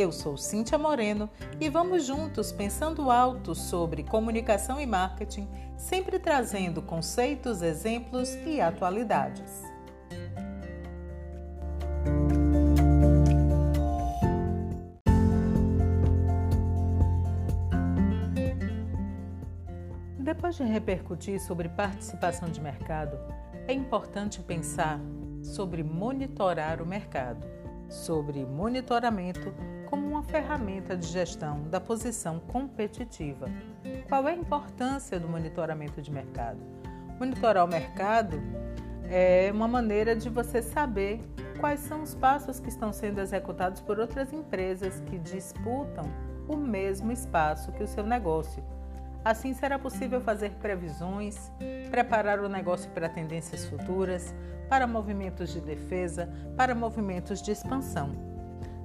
Eu sou Cíntia Moreno e vamos juntos pensando alto sobre comunicação e marketing, sempre trazendo conceitos, exemplos e atualidades. Depois de repercutir sobre participação de mercado, é importante pensar sobre monitorar o mercado, sobre monitoramento como uma ferramenta de gestão da posição competitiva. Qual é a importância do monitoramento de mercado? Monitorar o mercado é uma maneira de você saber quais são os passos que estão sendo executados por outras empresas que disputam o mesmo espaço que o seu negócio. Assim será possível fazer previsões, preparar o negócio para tendências futuras, para movimentos de defesa, para movimentos de expansão.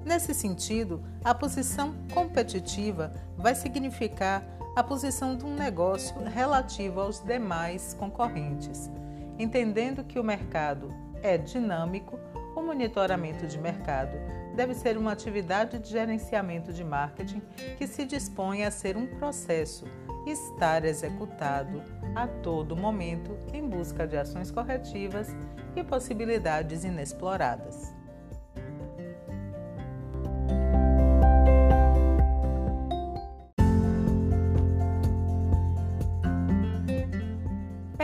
Nesse sentido, a posição competitiva vai significar a posição de um negócio relativo aos demais concorrentes. Entendendo que o mercado é dinâmico, o monitoramento de mercado deve ser uma atividade de gerenciamento de marketing que se dispõe a ser um processo estar executado a todo momento em busca de ações corretivas e possibilidades inexploradas.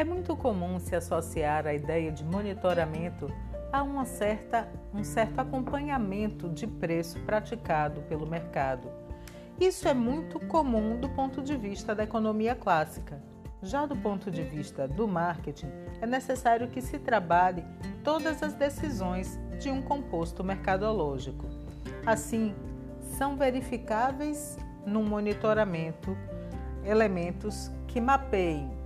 É muito comum se associar a ideia de monitoramento a uma certa, um certo acompanhamento de preço praticado pelo mercado. Isso é muito comum do ponto de vista da economia clássica. Já do ponto de vista do marketing, é necessário que se trabalhe todas as decisões de um composto mercadológico. Assim, são verificáveis no monitoramento elementos que mapeiem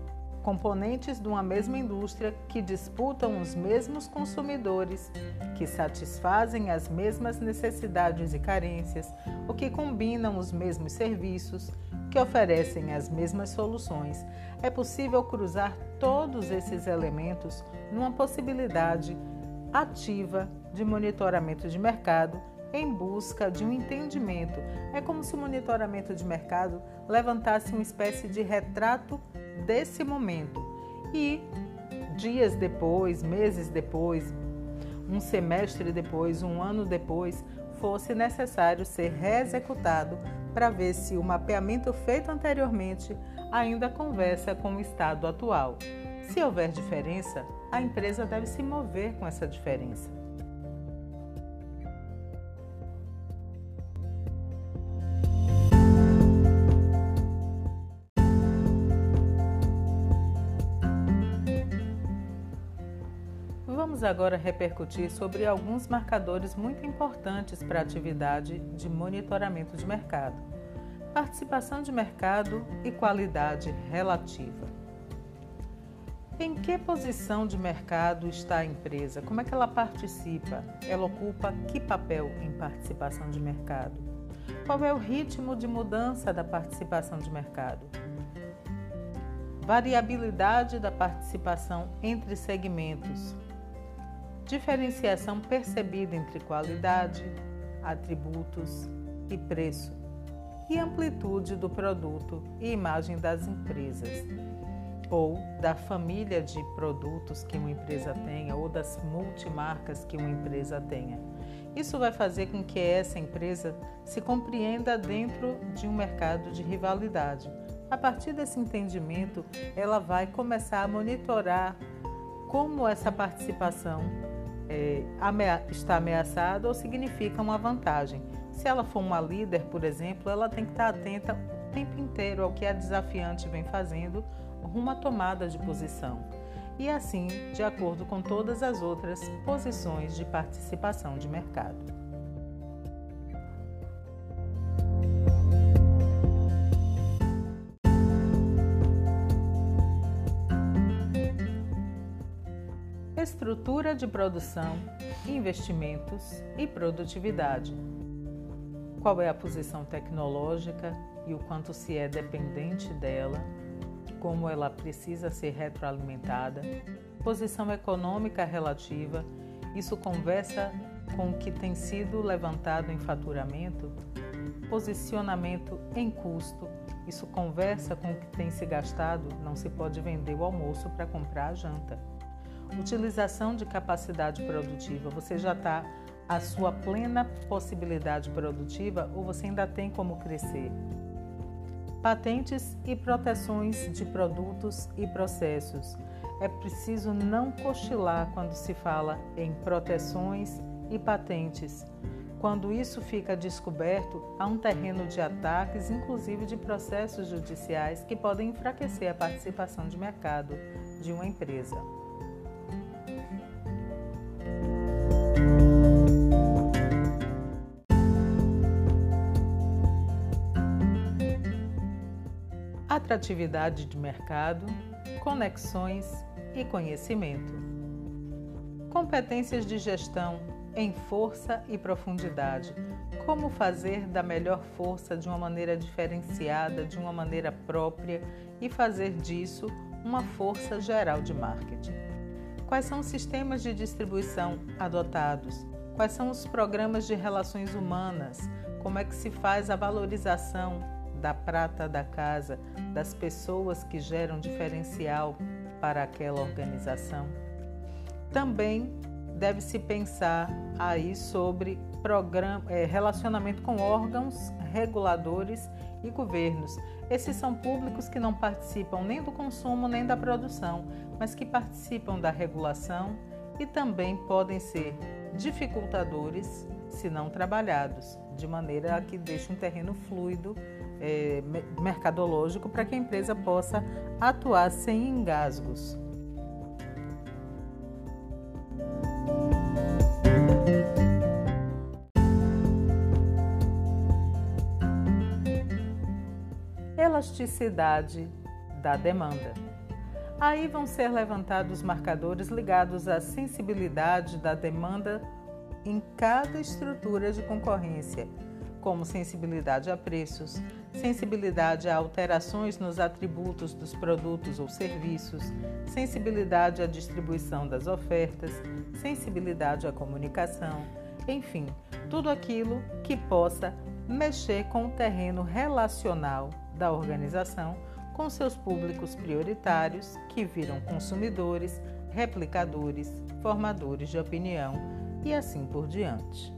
componentes de uma mesma indústria que disputam os mesmos consumidores, que satisfazem as mesmas necessidades e carências, ou que combinam os mesmos serviços, que oferecem as mesmas soluções. É possível cruzar todos esses elementos numa possibilidade ativa de monitoramento de mercado em busca de um entendimento. É como se o monitoramento de mercado levantasse uma espécie de retrato desse momento. E dias depois, meses depois, um semestre depois, um ano depois, fosse necessário ser reexecutado para ver se o mapeamento feito anteriormente ainda conversa com o estado atual. Se houver diferença, a empresa deve se mover com essa diferença. Vamos agora repercutir sobre alguns marcadores muito importantes para a atividade de monitoramento de mercado. Participação de mercado e qualidade relativa. Em que posição de mercado está a empresa? Como é que ela participa? Ela ocupa que papel em participação de mercado? Qual é o ritmo de mudança da participação de mercado? Variabilidade da participação entre segmentos diferenciação percebida entre qualidade, atributos e preço, e amplitude do produto e imagem das empresas, ou da família de produtos que uma empresa tenha, ou das multimarcas que uma empresa tenha. Isso vai fazer com que essa empresa se compreenda dentro de um mercado de rivalidade. A partir desse entendimento, ela vai começar a monitorar como essa participação é, está ameaçada ou significa uma vantagem. Se ela for uma líder, por exemplo, ela tem que estar atenta o tempo inteiro ao que a desafiante vem fazendo rumo à tomada de posição. E assim, de acordo com todas as outras posições de participação de mercado. Estrutura de produção, investimentos e produtividade. Qual é a posição tecnológica e o quanto se é dependente dela, como ela precisa ser retroalimentada, posição econômica relativa, isso conversa com o que tem sido levantado em faturamento, posicionamento em custo, isso conversa com o que tem se gastado, não se pode vender o almoço para comprar a janta. Utilização de capacidade produtiva, você já está à sua plena possibilidade produtiva ou você ainda tem como crescer? Patentes e proteções de produtos e processos. É preciso não cochilar quando se fala em proteções e patentes. Quando isso fica descoberto, há um terreno de ataques, inclusive de processos judiciais, que podem enfraquecer a participação de mercado de uma empresa. Atratividade de mercado, conexões e conhecimento. Competências de gestão em força e profundidade. Como fazer da melhor força de uma maneira diferenciada, de uma maneira própria e fazer disso uma força geral de marketing. Quais são os sistemas de distribuição adotados? Quais são os programas de relações humanas? Como é que se faz a valorização da prata da casa, das pessoas que geram diferencial para aquela organização? Também deve-se pensar aí sobre programa, é, relacionamento com órgãos reguladores e governos. Esses são públicos que não participam nem do consumo nem da produção, mas que participam da regulação e também podem ser dificultadores se não trabalhados, de maneira a que deixe um terreno fluido é, mercadológico para que a empresa possa atuar sem engasgos. elasticidade da demanda. Aí vão ser levantados marcadores ligados à sensibilidade da demanda em cada estrutura de concorrência, como sensibilidade a preços, sensibilidade a alterações nos atributos dos produtos ou serviços, sensibilidade à distribuição das ofertas, sensibilidade à comunicação, enfim, tudo aquilo que possa mexer com o terreno relacional da organização com seus públicos prioritários, que viram consumidores, replicadores, formadores de opinião e assim por diante.